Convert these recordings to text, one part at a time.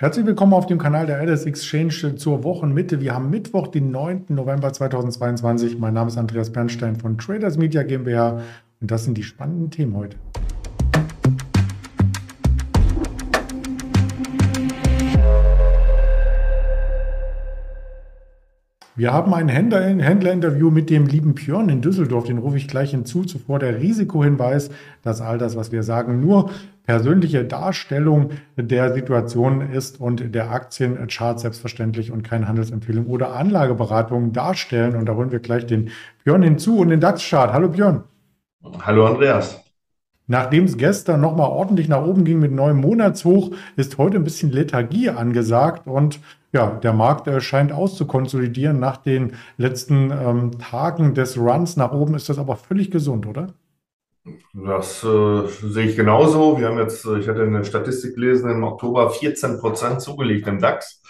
Herzlich willkommen auf dem Kanal der LS Exchange zur Wochenmitte. Wir haben Mittwoch, den 9. November 2022. Mein Name ist Andreas Bernstein von Traders Media GmbH und das sind die spannenden Themen heute. Wir haben ein Händlerinterview mit dem lieben Björn in Düsseldorf. Den rufe ich gleich hinzu. Zuvor der Risikohinweis, dass all das, was wir sagen, nur persönliche Darstellung der Situation ist und der Aktienchart selbstverständlich und keine Handelsempfehlung oder Anlageberatung darstellen. Und da holen wir gleich den Björn hinzu und den DAX-Chart. Hallo Björn. Hallo Andreas. Nachdem es gestern nochmal ordentlich nach oben ging mit neuem Monatshoch, ist heute ein bisschen Lethargie angesagt und ja, der Markt äh, scheint auszukonsolidieren. Nach den letzten ähm, Tagen des Runs nach oben ist das aber völlig gesund, oder? Das äh, sehe ich genauso. Wir haben jetzt, äh, ich hatte eine Statistik gelesen, im Oktober 14 Prozent zugelegt im DAX.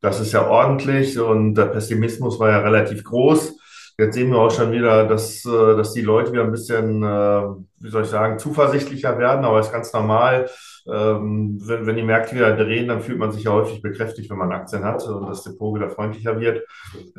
Das ist ja ordentlich und der Pessimismus war ja relativ groß. Jetzt sehen wir auch schon wieder, dass, äh, dass die Leute wieder ein bisschen, äh, wie soll ich sagen, zuversichtlicher werden, aber es ist ganz normal. Ähm, wenn, wenn die Märkte wieder drehen, dann fühlt man sich ja häufig bekräftigt, wenn man Aktien hat und das Depot wieder freundlicher wird.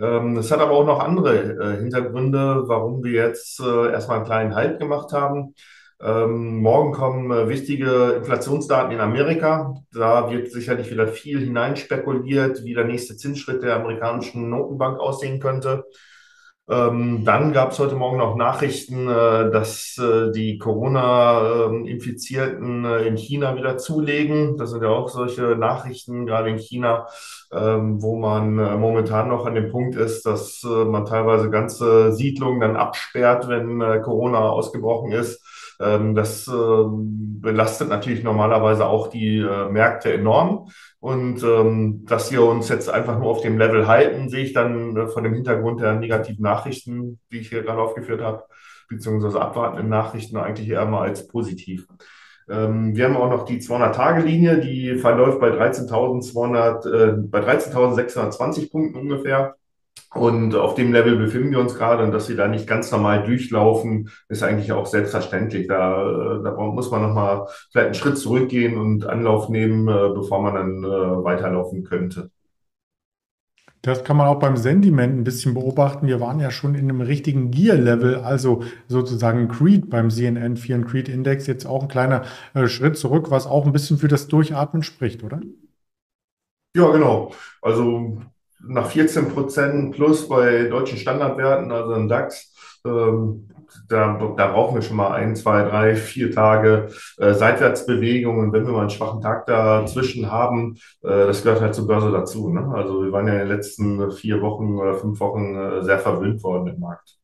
Ähm, es hat aber auch noch andere äh, Hintergründe, warum wir jetzt erstmal einen kleinen Halt gemacht haben. Ähm, morgen kommen wichtige Inflationsdaten in Amerika. Da wird sicherlich wieder viel hineinspekuliert, wie der nächste Zinsschritt der amerikanischen Notenbank aussehen könnte. Ähm, dann gab es heute Morgen noch Nachrichten, äh, dass äh, die Corona-Infizierten äh, in China wieder zulegen. Das sind ja auch solche Nachrichten, gerade in China, ähm, wo man äh, momentan noch an dem Punkt ist, dass äh, man teilweise ganze Siedlungen dann absperrt, wenn äh, Corona ausgebrochen ist. Ähm, das ähm, belastet natürlich normalerweise auch die Märkte enorm. Und ähm, dass wir uns jetzt einfach nur auf dem Level halten, sehe ich dann äh, von dem Hintergrund der negativen Nachrichten, die ich hier gerade aufgeführt habe, beziehungsweise abwartenden Nachrichten eigentlich eher mal als positiv. Ähm, wir haben auch noch die 200-Tage-Linie, die verläuft bei 13.200, äh, bei 13.620 Punkten ungefähr. Und auf dem Level befinden wir uns gerade und dass sie da nicht ganz normal durchlaufen, ist eigentlich auch selbstverständlich. Da, da muss man nochmal vielleicht einen Schritt zurückgehen und Anlauf nehmen, äh, bevor man dann äh, weiterlaufen könnte. Das kann man auch beim Sentiment ein bisschen beobachten. Wir waren ja schon in einem richtigen Gear-Level, also sozusagen Creed beim CNN 4 Creed Index. Jetzt auch ein kleiner äh, Schritt zurück, was auch ein bisschen für das Durchatmen spricht, oder? Ja, genau. Also nach 14 Prozent plus bei deutschen Standardwerten, also im DAX, ähm, da, da brauchen wir schon mal ein, zwei, drei, vier Tage äh, Seitwärtsbewegungen. wenn wir mal einen schwachen Tag dazwischen haben, äh, das gehört halt zur Börse dazu. Ne? Also wir waren ja in den letzten vier Wochen oder fünf Wochen äh, sehr verwöhnt worden im Markt.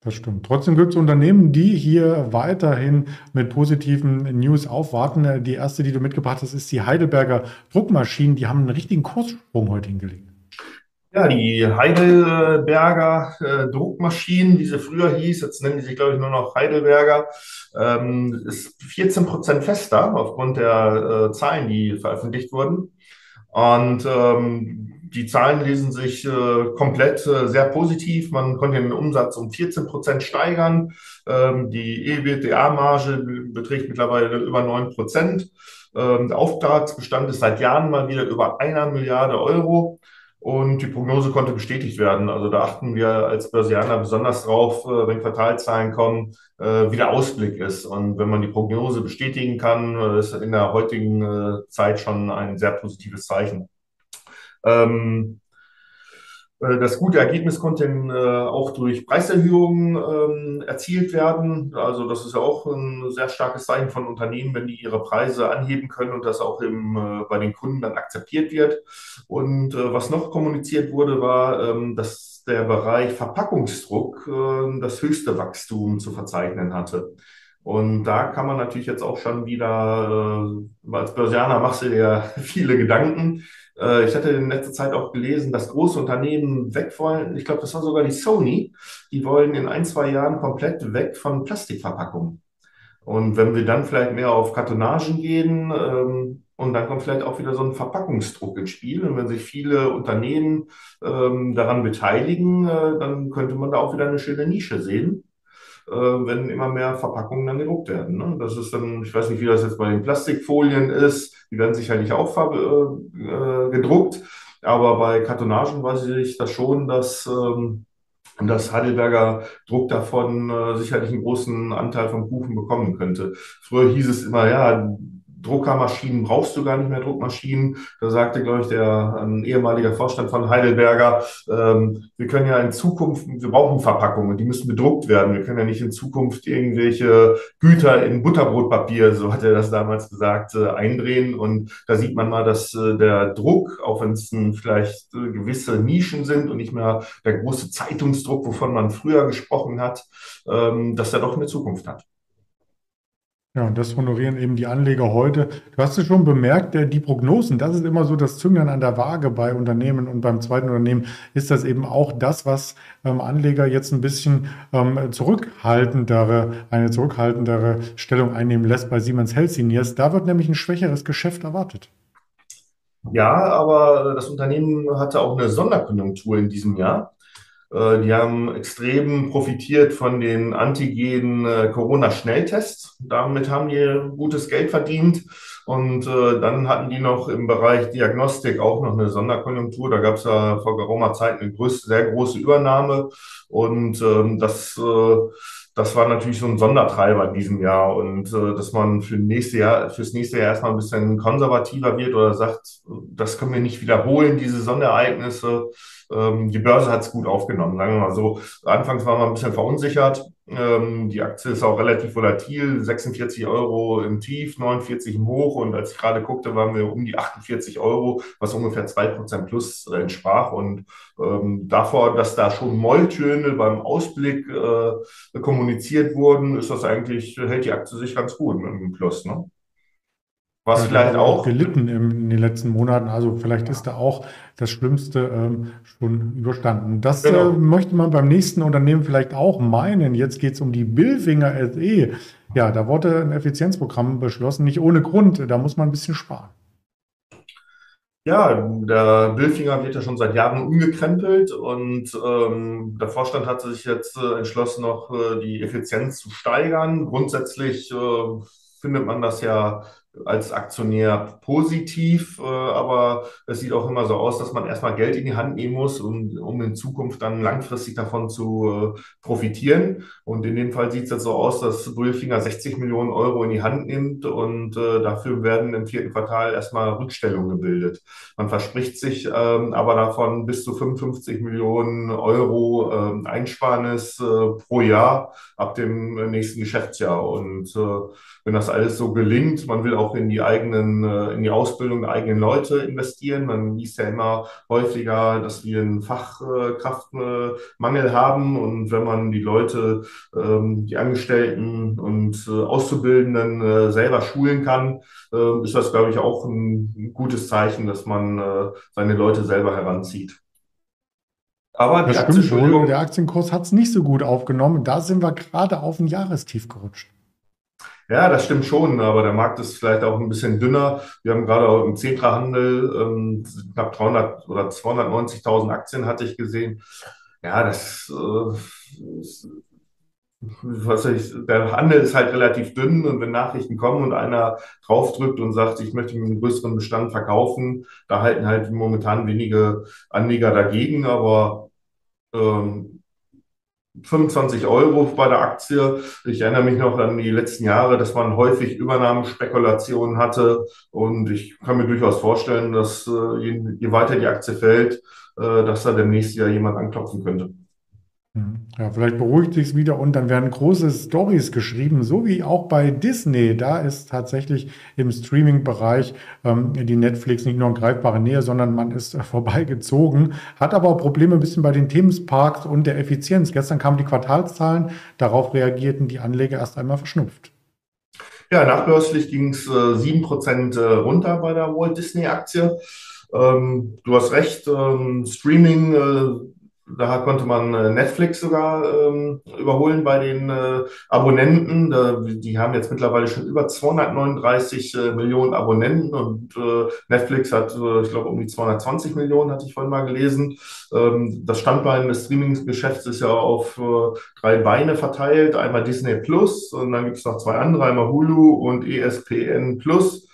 Das stimmt. Trotzdem gibt es Unternehmen, die hier weiterhin mit positiven News aufwarten. Die erste, die du mitgebracht hast, ist die Heidelberger Druckmaschinen. Die haben einen richtigen Kurssprung heute hingelegt. Ja, die Heidelberger äh, Druckmaschinen, wie sie früher hieß, jetzt nennen die sich, glaube ich, nur noch Heidelberger, ähm, ist 14 Prozent fester aufgrund der äh, Zahlen, die veröffentlicht wurden. Und ähm, die Zahlen lesen sich äh, komplett äh, sehr positiv. Man konnte den Umsatz um 14 Prozent steigern. Ähm, die EBITDA-Marge beträgt mittlerweile über 9 Prozent. Ähm, der Auftragsbestand ist seit Jahren mal wieder über einer Milliarde Euro. Und die Prognose konnte bestätigt werden. Also da achten wir als Börsianer besonders drauf, äh, wenn Quartalzahlen kommen, äh, wie der Ausblick ist. Und wenn man die Prognose bestätigen kann, äh, ist in der heutigen Zeit schon ein sehr positives Zeichen. Ähm, äh, das gute Ergebnis konnte äh, auch durch Preiserhöhungen ähm, erzielt werden. Also das ist ja auch ein sehr starkes Zeichen von Unternehmen, wenn die ihre Preise anheben können und das auch im, äh, bei den Kunden dann akzeptiert wird. Und was noch kommuniziert wurde, war, ähm, dass der Bereich Verpackungsdruck das höchste Wachstum zu verzeichnen hatte. Und da kann man natürlich jetzt auch schon wieder, als Börsianer machst du dir viele Gedanken äh, ich hatte in letzter Zeit auch gelesen, dass große Unternehmen weg wollen. Ich glaube, das war sogar die Sony. Die wollen in ein, zwei Jahren komplett weg von Plastikverpackungen. Und wenn wir dann vielleicht mehr auf Kartonagen gehen, ähm, und dann kommt vielleicht auch wieder so ein Verpackungsdruck ins Spiel. Und wenn sich viele Unternehmen ähm, daran beteiligen, äh, dann könnte man da auch wieder eine schöne Nische sehen. Äh, wenn immer mehr Verpackungen dann gedruckt werden. Ne? Das ist dann, ich weiß nicht, wie das jetzt bei den Plastikfolien ist, die werden sicherlich auch äh, äh, gedruckt, aber bei Kartonagen weiß ich das schon, dass ähm, dass Heidelberger Druck davon äh, sicherlich einen großen Anteil vom Kuchen bekommen könnte. Früher hieß es immer, ja, Druckermaschinen brauchst du gar nicht mehr Druckmaschinen. Da sagte, glaube ich, der ein ehemaliger Vorstand von Heidelberger, ähm, wir können ja in Zukunft, wir brauchen Verpackungen, die müssen bedruckt werden. Wir können ja nicht in Zukunft irgendwelche Güter in Butterbrotpapier, so hat er das damals gesagt, äh, eindrehen. Und da sieht man mal, dass äh, der Druck, auch wenn es vielleicht äh, gewisse Nischen sind und nicht mehr der große Zeitungsdruck, wovon man früher gesprochen hat, ähm, dass er doch eine Zukunft hat. Ja, und das honorieren eben die Anleger heute. Du hast es schon bemerkt, die Prognosen, das ist immer so das Zünglein an der Waage bei Unternehmen und beim zweiten Unternehmen ist das eben auch das, was ähm, Anleger jetzt ein bisschen ähm, zurückhaltendere, eine zurückhaltendere Stellung einnehmen lässt bei Siemens Healthineers. Da wird nämlich ein schwächeres Geschäft erwartet. Ja, aber das Unternehmen hatte auch eine Sonderkonjunktur in diesem Jahr. Äh, die haben extrem profitiert von den antigenen äh. Damit haben die gutes Geld verdient. Und äh, dann hatten die noch im Bereich Diagnostik auch noch eine Sonderkonjunktur. Da gab es ja vor geraumer Zeit eine größte, sehr große Übernahme. Und ähm, das, das war natürlich so ein Sondertreiber in diesem Jahr. Und dass man für nächste Jahr, fürs nächste Jahr erstmal ein bisschen konservativer wird oder sagt, das können wir nicht wiederholen, diese Sonderereignisse ähm, die Börse hat es gut aufgenommen, sagen wir mal so. Anfangs waren wir ein bisschen verunsichert. Ähm, die Aktie ist auch relativ volatil, 46 Euro im Tief, 49 im Hoch und als ich gerade guckte, waren wir um die 48 Euro, was ungefähr 2% plus entsprach und ähm, davor, dass da schon Molltöne beim Ausblick äh, kommuniziert wurden, ist das eigentlich, hält die Aktie sich ganz gut mit dem Plus. Ne? Was ja, vielleicht auch gelitten in den letzten Monaten. Also vielleicht ist da auch das Schlimmste ähm, schon überstanden. Das genau. äh, möchte man beim nächsten Unternehmen vielleicht auch meinen. Jetzt geht es um die Billfinger SE. Ja, da wurde ein Effizienzprogramm beschlossen, nicht ohne Grund. Da muss man ein bisschen sparen. Ja, der Billfinger wird ja schon seit Jahren umgekrempelt und ähm, der Vorstand hat sich jetzt äh, entschlossen, noch äh, die Effizienz zu steigern. Grundsätzlich äh, findet man das ja als Aktionär positiv, äh, aber es sieht auch immer so aus, dass man erstmal Geld in die Hand nehmen muss, um, um in Zukunft dann langfristig davon zu äh, profitieren. Und in dem Fall sieht es jetzt so aus, dass Bullfinger 60 Millionen Euro in die Hand nimmt und äh, dafür werden im vierten Quartal erstmal Rückstellungen gebildet. Man verspricht sich ähm, aber davon bis zu 55 Millionen Euro äh, Einsparnis äh, pro Jahr ab dem nächsten Geschäftsjahr. Und äh, wenn das alles so gelingt, man will auch auch in die eigenen, äh, in die Ausbildung der eigenen Leute investieren. Man liest ja immer häufiger, dass wir einen Fachkraftmangel haben und wenn man die Leute, ähm, die Angestellten und äh, Auszubildenden äh, selber schulen kann, ist das, glaube ich, auch ein gutes Zeichen, dass man seine Leute selber heranzieht. Aber das stimmt. Der Aktienkurs hat es nicht so gut aufgenommen. Da sind wir gerade auf ein Jahrestief gerutscht. Ja, das stimmt schon, aber der Markt ist vielleicht auch ein bisschen dünner. Wir haben gerade auch im Zetra-Handel ähm, knapp 300 oder 290.000 Aktien hatte ich gesehen. Ja, das, äh, ist, was ich, der Handel ist halt relativ dünn und wenn Nachrichten kommen und einer draufdrückt und sagt, ich möchte einen größeren Bestand verkaufen, da halten halt momentan wenige Anleger dagegen, aber ähm, 25 Euro bei der Aktie. Ich erinnere mich noch an die letzten Jahre, dass man häufig Übernahmespekulationen hatte. Und ich kann mir durchaus vorstellen, dass äh, je, je weiter die Aktie fällt, äh, dass da demnächst wieder jemand anklopfen könnte. Hm. Ja, vielleicht beruhigt sich wieder und dann werden große Stories geschrieben, so wie auch bei Disney. Da ist tatsächlich im Streaming-Bereich ähm, die Netflix nicht nur in greifbare Nähe, sondern man ist äh, vorbeigezogen, hat aber auch Probleme ein bisschen bei den Themenparks und der Effizienz. Gestern kamen die Quartalszahlen, darauf reagierten die Anleger erst einmal verschnupft. Ja, nachbörslich ging es äh, 7% äh, runter bei der Walt Disney-Aktie. Ähm, du hast recht, ähm, Streaming äh, Da konnte man äh, Netflix sogar ähm, überholen bei den äh, Abonnenten. Da, die haben jetzt mittlerweile schon über 239 äh, Millionen Abonnenten und äh, Netflix hat, äh, ich glaube, um die 220 Millionen, hatte ich vorhin mal gelesen. Ähm, das Standbein des Streaming-Geschäfts ist ja auf äh, drei Beine verteilt. Einmal Disney Plus und dann gibt es noch zwei andere, einmal Hulu und ESPN Plus.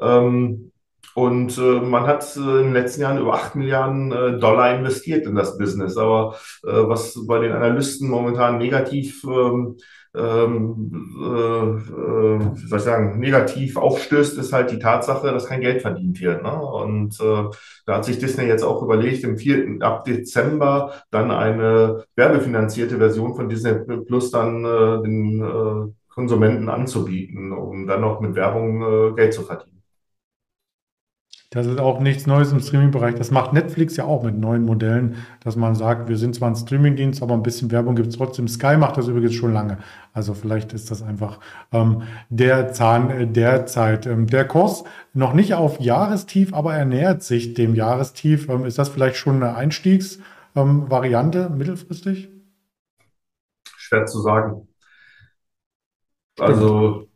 Ähm, und äh, man hat äh, in den letzten Jahren über 8 Milliarden äh, Dollar investiert in das Business. Aber äh, was bei den Analysten momentan negativ, ähm, ähm, äh, äh, wie soll ich sagen, negativ aufstößt, ist halt die Tatsache, dass kein Geld verdient wird. Ne? Und äh, da hat sich Disney jetzt auch überlegt, im vierten, ab Dezember dann eine werbefinanzierte Version von Disney Plus dann äh, den äh, Konsumenten anzubieten, um dann noch mit Werbung äh, Geld zu verdienen. Das ist auch nichts Neues im Streaming-Bereich. Das macht Netflix ja auch mit neuen Modellen, dass man sagt, wir sind zwar ein Streaming-Dienst, aber ein bisschen Werbung gibt es trotzdem. Sky macht das übrigens schon lange. Also vielleicht ist das einfach ähm, der Zahn äh, der Zeit. Ähm, der Kurs noch nicht auf Jahrestief, aber er nähert sich dem Jahrestief. Ähm, ist das vielleicht schon eine Einstiegsvariante ähm, mittelfristig? Schwer zu sagen. Also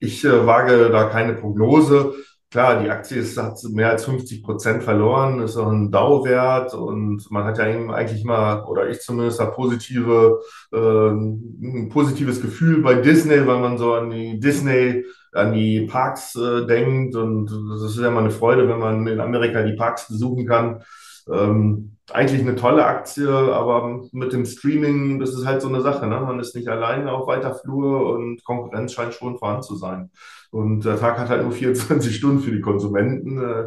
ich äh, wage da keine Prognose. Klar, die Aktie ist, hat mehr als 50 Prozent verloren, ist auch ein Dauwert und man hat ja eigentlich immer, oder ich zumindest, habe positive, äh, ein positives Gefühl bei Disney, weil man so an die Disney, an die Parks äh, denkt und das ist ja immer eine Freude, wenn man in Amerika die Parks besuchen kann. Ähm, eigentlich eine tolle Aktie, aber mit dem Streaming, das ist halt so eine Sache. Ne? Man ist nicht alleine auf weiter Flur und Konkurrenz scheint schon vorhanden zu sein. Und der Tag hat halt nur 24 Stunden für die Konsumenten. Äh,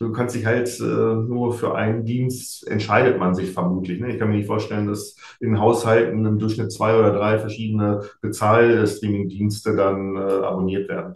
du kannst dich halt äh, nur für einen Dienst entscheidet man sich vermutlich. Ne? Ich kann mir nicht vorstellen, dass in Haushalten im Durchschnitt zwei oder drei verschiedene Bezahl-Streaming-Dienste dann äh, abonniert werden.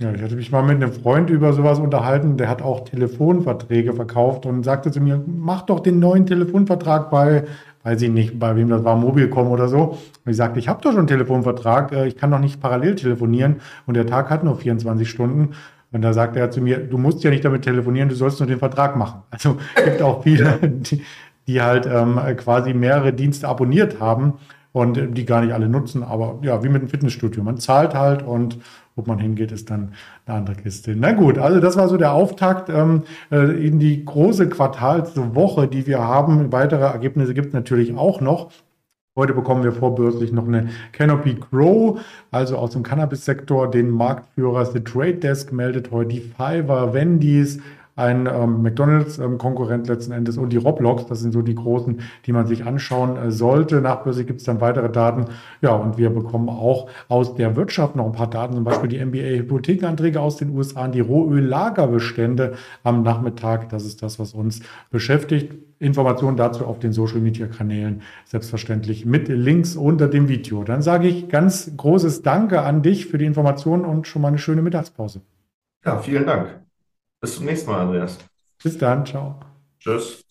Ja, ich hatte mich mal mit einem Freund über sowas unterhalten, der hat auch Telefonverträge verkauft und sagte zu mir, mach doch den neuen Telefonvertrag bei, weiß ich nicht, bei wem das war, Mobilcom oder so. Und ich sagte, ich habe doch schon einen Telefonvertrag, äh, ich kann doch nicht parallel telefonieren und der Tag hat nur 24 Stunden. Und da sagte er zu mir, du musst ja nicht damit telefonieren, du sollst nur den Vertrag machen. Also gibt auch viele, die, die halt ähm, quasi mehrere Dienste abonniert haben und die gar nicht alle nutzen. Aber ja, wie mit dem Fitnessstudio. Man zahlt halt und ob man hingeht, ist dann eine andere Kiste. Na gut, also das war so der Auftakt ähm, äh, in die große Quartalswoche, die wir haben. Weitere Ergebnisse gibt es natürlich auch noch. Heute bekommen wir vorbörslich noch eine Canopy Grow, also aus dem Cannabis-Sektor, den Marktführer The Trade Desk meldet heute die Fiverr, Wendy's, ein ähm, McDonalds-Konkurrent letzten Endes und die Roblox. Das sind so die großen, die man sich anschauen äh, sollte. Nachbörslich gibt es dann weitere Daten. Ja, und wir bekommen auch aus der Wirtschaft noch ein paar Daten, zum Beispiel die NBA-Hypothekenanträge aus den USA, die Rohöllagerbestände am Nachmittag. Das ist das, was uns beschäftigt. Informationen dazu auf den Social Media Kanälen selbstverständlich mit Links unter dem Video. Dann sage ich ganz großes Danke an dich für die Informationen und schon mal eine schöne Mittagspause. Ja, vielen Dank. Bis zum nächsten Mal, Andreas. Bis dann, ciao. Tschüss.